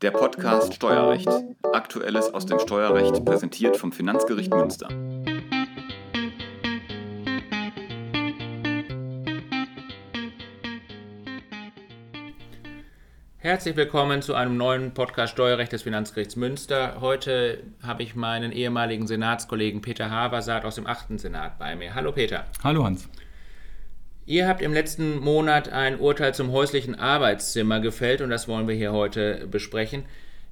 Der Podcast Steuerrecht. Aktuelles aus dem Steuerrecht präsentiert vom Finanzgericht Münster. Herzlich willkommen zu einem neuen Podcast Steuerrecht des Finanzgerichts Münster. Heute habe ich meinen ehemaligen Senatskollegen Peter Haversat aus dem 8. Senat bei mir. Hallo Peter. Hallo Hans. Ihr habt im letzten Monat ein Urteil zum häuslichen Arbeitszimmer gefällt und das wollen wir hier heute besprechen.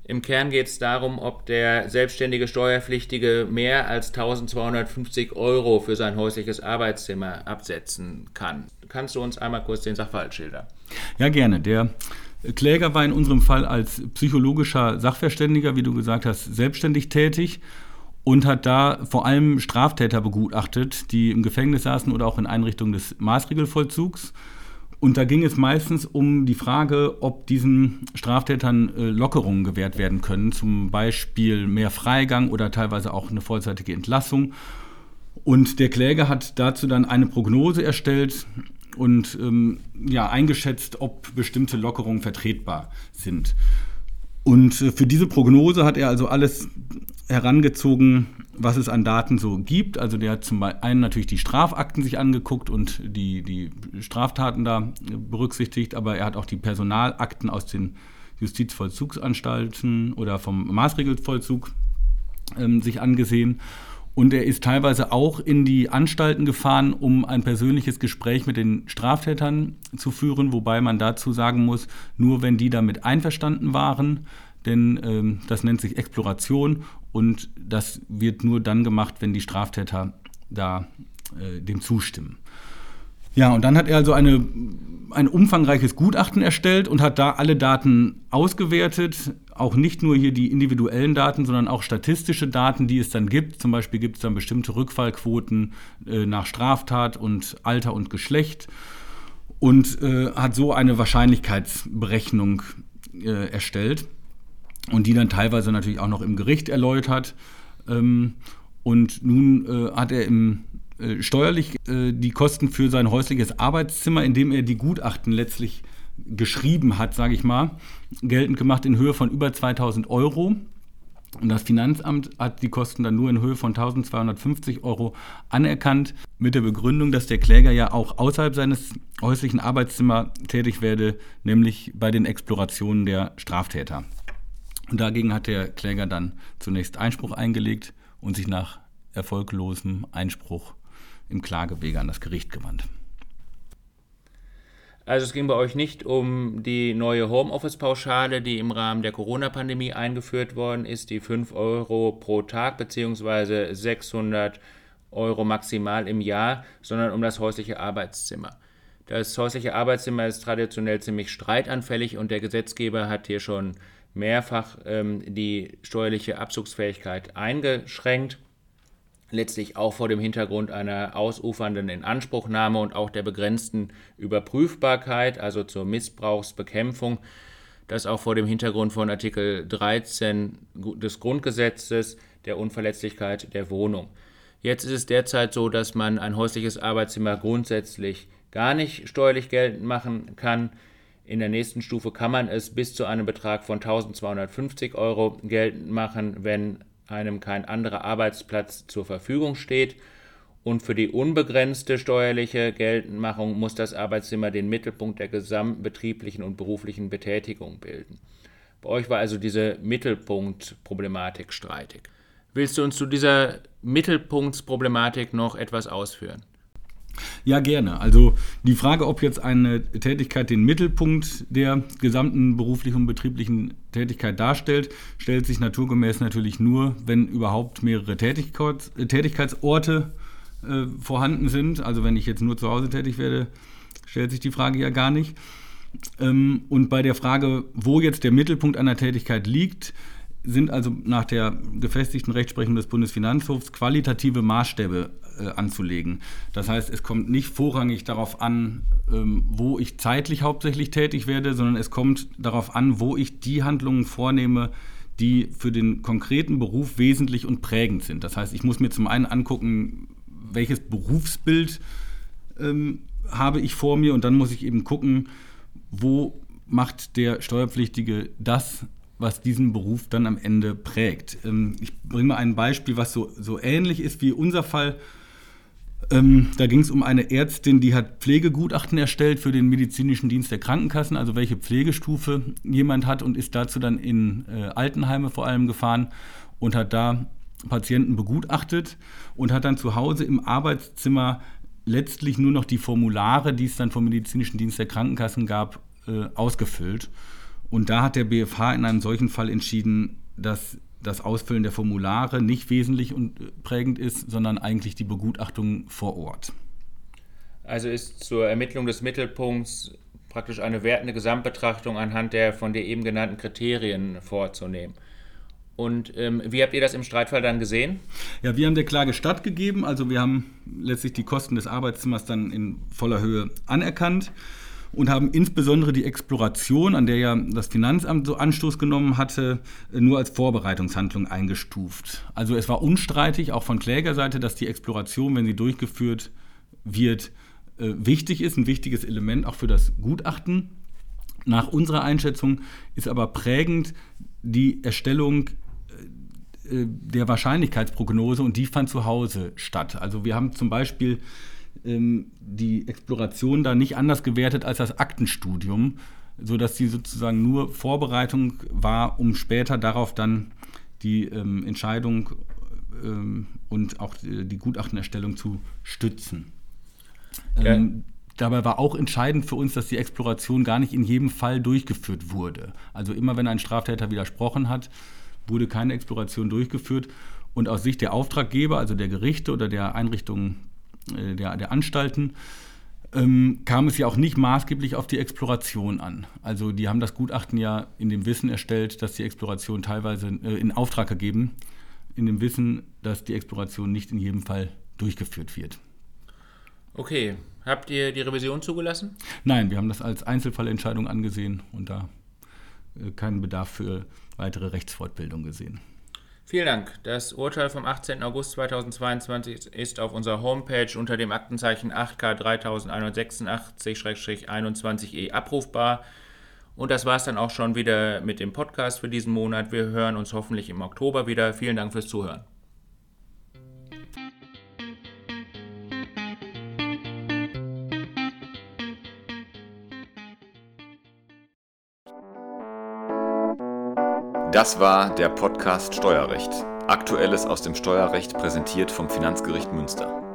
Im Kern geht es darum, ob der selbstständige Steuerpflichtige mehr als 1250 Euro für sein häusliches Arbeitszimmer absetzen kann. Kannst du uns einmal kurz den Sachverhalt schildern? Ja, gerne. Der Kläger war in unserem Fall als psychologischer Sachverständiger, wie du gesagt hast, selbstständig tätig und hat da vor allem Straftäter begutachtet, die im Gefängnis saßen oder auch in Einrichtungen des Maßregelvollzugs. Und da ging es meistens um die Frage, ob diesen Straftätern äh, Lockerungen gewährt werden können, zum Beispiel mehr Freigang oder teilweise auch eine vollzeitige Entlassung. Und der Kläger hat dazu dann eine Prognose erstellt und ähm, ja, eingeschätzt, ob bestimmte Lockerungen vertretbar sind. Und äh, für diese Prognose hat er also alles herangezogen, was es an Daten so gibt. Also der hat zum einen natürlich die Strafakten sich angeguckt und die, die Straftaten da berücksichtigt, aber er hat auch die Personalakten aus den Justizvollzugsanstalten oder vom Maßregelvollzug ähm, sich angesehen. Und er ist teilweise auch in die Anstalten gefahren, um ein persönliches Gespräch mit den Straftätern zu führen, wobei man dazu sagen muss, nur wenn die damit einverstanden waren, denn ähm, das nennt sich Exploration und das wird nur dann gemacht, wenn die Straftäter da äh, dem zustimmen. Ja, und dann hat er also eine, ein umfangreiches Gutachten erstellt und hat da alle Daten ausgewertet, auch nicht nur hier die individuellen Daten, sondern auch statistische Daten, die es dann gibt. Zum Beispiel gibt es dann bestimmte Rückfallquoten äh, nach Straftat und Alter und Geschlecht und äh, hat so eine Wahrscheinlichkeitsberechnung äh, erstellt und die dann teilweise natürlich auch noch im Gericht erläutert. Ähm, und nun äh, hat er im, äh, steuerlich äh, die Kosten für sein häusliches Arbeitszimmer, in dem er die Gutachten letztlich geschrieben hat, sage ich mal, geltend gemacht in Höhe von über 2000 Euro. Und das Finanzamt hat die Kosten dann nur in Höhe von 1250 Euro anerkannt, mit der Begründung, dass der Kläger ja auch außerhalb seines häuslichen Arbeitszimmers tätig werde, nämlich bei den Explorationen der Straftäter. Und dagegen hat der Kläger dann zunächst Einspruch eingelegt und sich nach erfolglosem Einspruch im Klagewege an das Gericht gewandt. Also es ging bei euch nicht um die neue Homeoffice-Pauschale, die im Rahmen der Corona-Pandemie eingeführt worden ist, die 5 Euro pro Tag bzw. 600 Euro maximal im Jahr, sondern um das häusliche Arbeitszimmer. Das häusliche Arbeitszimmer ist traditionell ziemlich streitanfällig und der Gesetzgeber hat hier schon mehrfach ähm, die steuerliche Abzugsfähigkeit eingeschränkt. Letztlich auch vor dem Hintergrund einer ausufernden Inanspruchnahme und auch der begrenzten Überprüfbarkeit, also zur Missbrauchsbekämpfung. Das auch vor dem Hintergrund von Artikel 13 des Grundgesetzes der Unverletzlichkeit der Wohnung. Jetzt ist es derzeit so, dass man ein häusliches Arbeitszimmer grundsätzlich gar nicht steuerlich geltend machen kann. In der nächsten Stufe kann man es bis zu einem Betrag von 1250 Euro geltend machen, wenn einem kein anderer Arbeitsplatz zur Verfügung steht. Und für die unbegrenzte steuerliche Geltendmachung muss das Arbeitszimmer den Mittelpunkt der gesamten betrieblichen und beruflichen Betätigung bilden. Bei euch war also diese Mittelpunktproblematik streitig. Willst du uns zu dieser Mittelpunktsproblematik noch etwas ausführen? Ja, gerne. Also die Frage, ob jetzt eine Tätigkeit den Mittelpunkt der gesamten beruflichen und betrieblichen Tätigkeit darstellt, stellt sich naturgemäß natürlich nur, wenn überhaupt mehrere Tätigkeits Tätigkeitsorte äh, vorhanden sind. Also wenn ich jetzt nur zu Hause tätig werde, stellt sich die Frage ja gar nicht. Ähm, und bei der Frage, wo jetzt der Mittelpunkt einer Tätigkeit liegt, sind also nach der gefestigten Rechtsprechung des Bundesfinanzhofs qualitative Maßstäbe äh, anzulegen. Das heißt, es kommt nicht vorrangig darauf an, ähm, wo ich zeitlich hauptsächlich tätig werde, sondern es kommt darauf an, wo ich die Handlungen vornehme, die für den konkreten Beruf wesentlich und prägend sind. Das heißt, ich muss mir zum einen angucken, welches Berufsbild ähm, habe ich vor mir und dann muss ich eben gucken, wo macht der Steuerpflichtige das, was diesen Beruf dann am Ende prägt. Ähm, ich bringe mal ein Beispiel, was so, so ähnlich ist wie unser Fall. Ähm, da ging es um eine Ärztin, die hat Pflegegutachten erstellt für den medizinischen Dienst der Krankenkassen, also welche Pflegestufe jemand hat und ist dazu dann in äh, Altenheime vor allem gefahren und hat da Patienten begutachtet und hat dann zu Hause im Arbeitszimmer letztlich nur noch die Formulare, die es dann vom medizinischen Dienst der Krankenkassen gab, äh, ausgefüllt. Und da hat der BFH in einem solchen Fall entschieden, dass das Ausfüllen der Formulare nicht wesentlich und äh, prägend ist, sondern eigentlich die Begutachtung vor Ort. Also ist zur Ermittlung des Mittelpunkts praktisch eine wertende Gesamtbetrachtung anhand der von dir eben genannten Kriterien vorzunehmen. Und ähm, wie habt ihr das im Streitfall dann gesehen? Ja, wir haben der Klage stattgegeben. Also wir haben letztlich die Kosten des Arbeitszimmers dann in voller Höhe anerkannt und haben insbesondere die Exploration, an der ja das Finanzamt so Anstoß genommen hatte, nur als Vorbereitungshandlung eingestuft. Also es war unstreitig, auch von Klägerseite, dass die Exploration, wenn sie durchgeführt wird, äh, wichtig ist, ein wichtiges Element auch für das Gutachten. Nach unserer Einschätzung ist aber prägend die Erstellung äh, der Wahrscheinlichkeitsprognose und die fand zu Hause statt. Also wir haben zum Beispiel ähm, die Exploration da nicht anders gewertet als das Aktenstudium, sodass sie sozusagen nur Vorbereitung war, um später darauf dann die ähm, Entscheidung ähm, und auch die, die Gutachtenerstellung zu stützen. Ja. Ähm, dabei war auch entscheidend für uns, dass die Exploration gar nicht in jedem Fall durchgeführt wurde. Also immer wenn ein Straftäter widersprochen hat, wurde keine Exploration durchgeführt. Und aus Sicht der Auftraggeber, also der Gerichte oder der Einrichtungen äh, der, der Anstalten, ähm, kam es ja auch nicht maßgeblich auf die Exploration an. Also die haben das Gutachten ja in dem Wissen erstellt, dass die Exploration teilweise äh, in Auftrag gegeben, in dem Wissen, dass die Exploration nicht in jedem Fall durchgeführt wird. Okay, habt ihr die Revision zugelassen? Nein, wir haben das als Einzelfallentscheidung angesehen und da äh, keinen Bedarf für weitere Rechtsfortbildung gesehen. Vielen Dank. Das Urteil vom 18. August 2022 ist auf unserer Homepage unter dem Aktenzeichen 8K 3186-21E abrufbar. Und das war es dann auch schon wieder mit dem Podcast für diesen Monat. Wir hören uns hoffentlich im Oktober wieder. Vielen Dank fürs Zuhören. Das war der Podcast Steuerrecht. Aktuelles aus dem Steuerrecht präsentiert vom Finanzgericht Münster.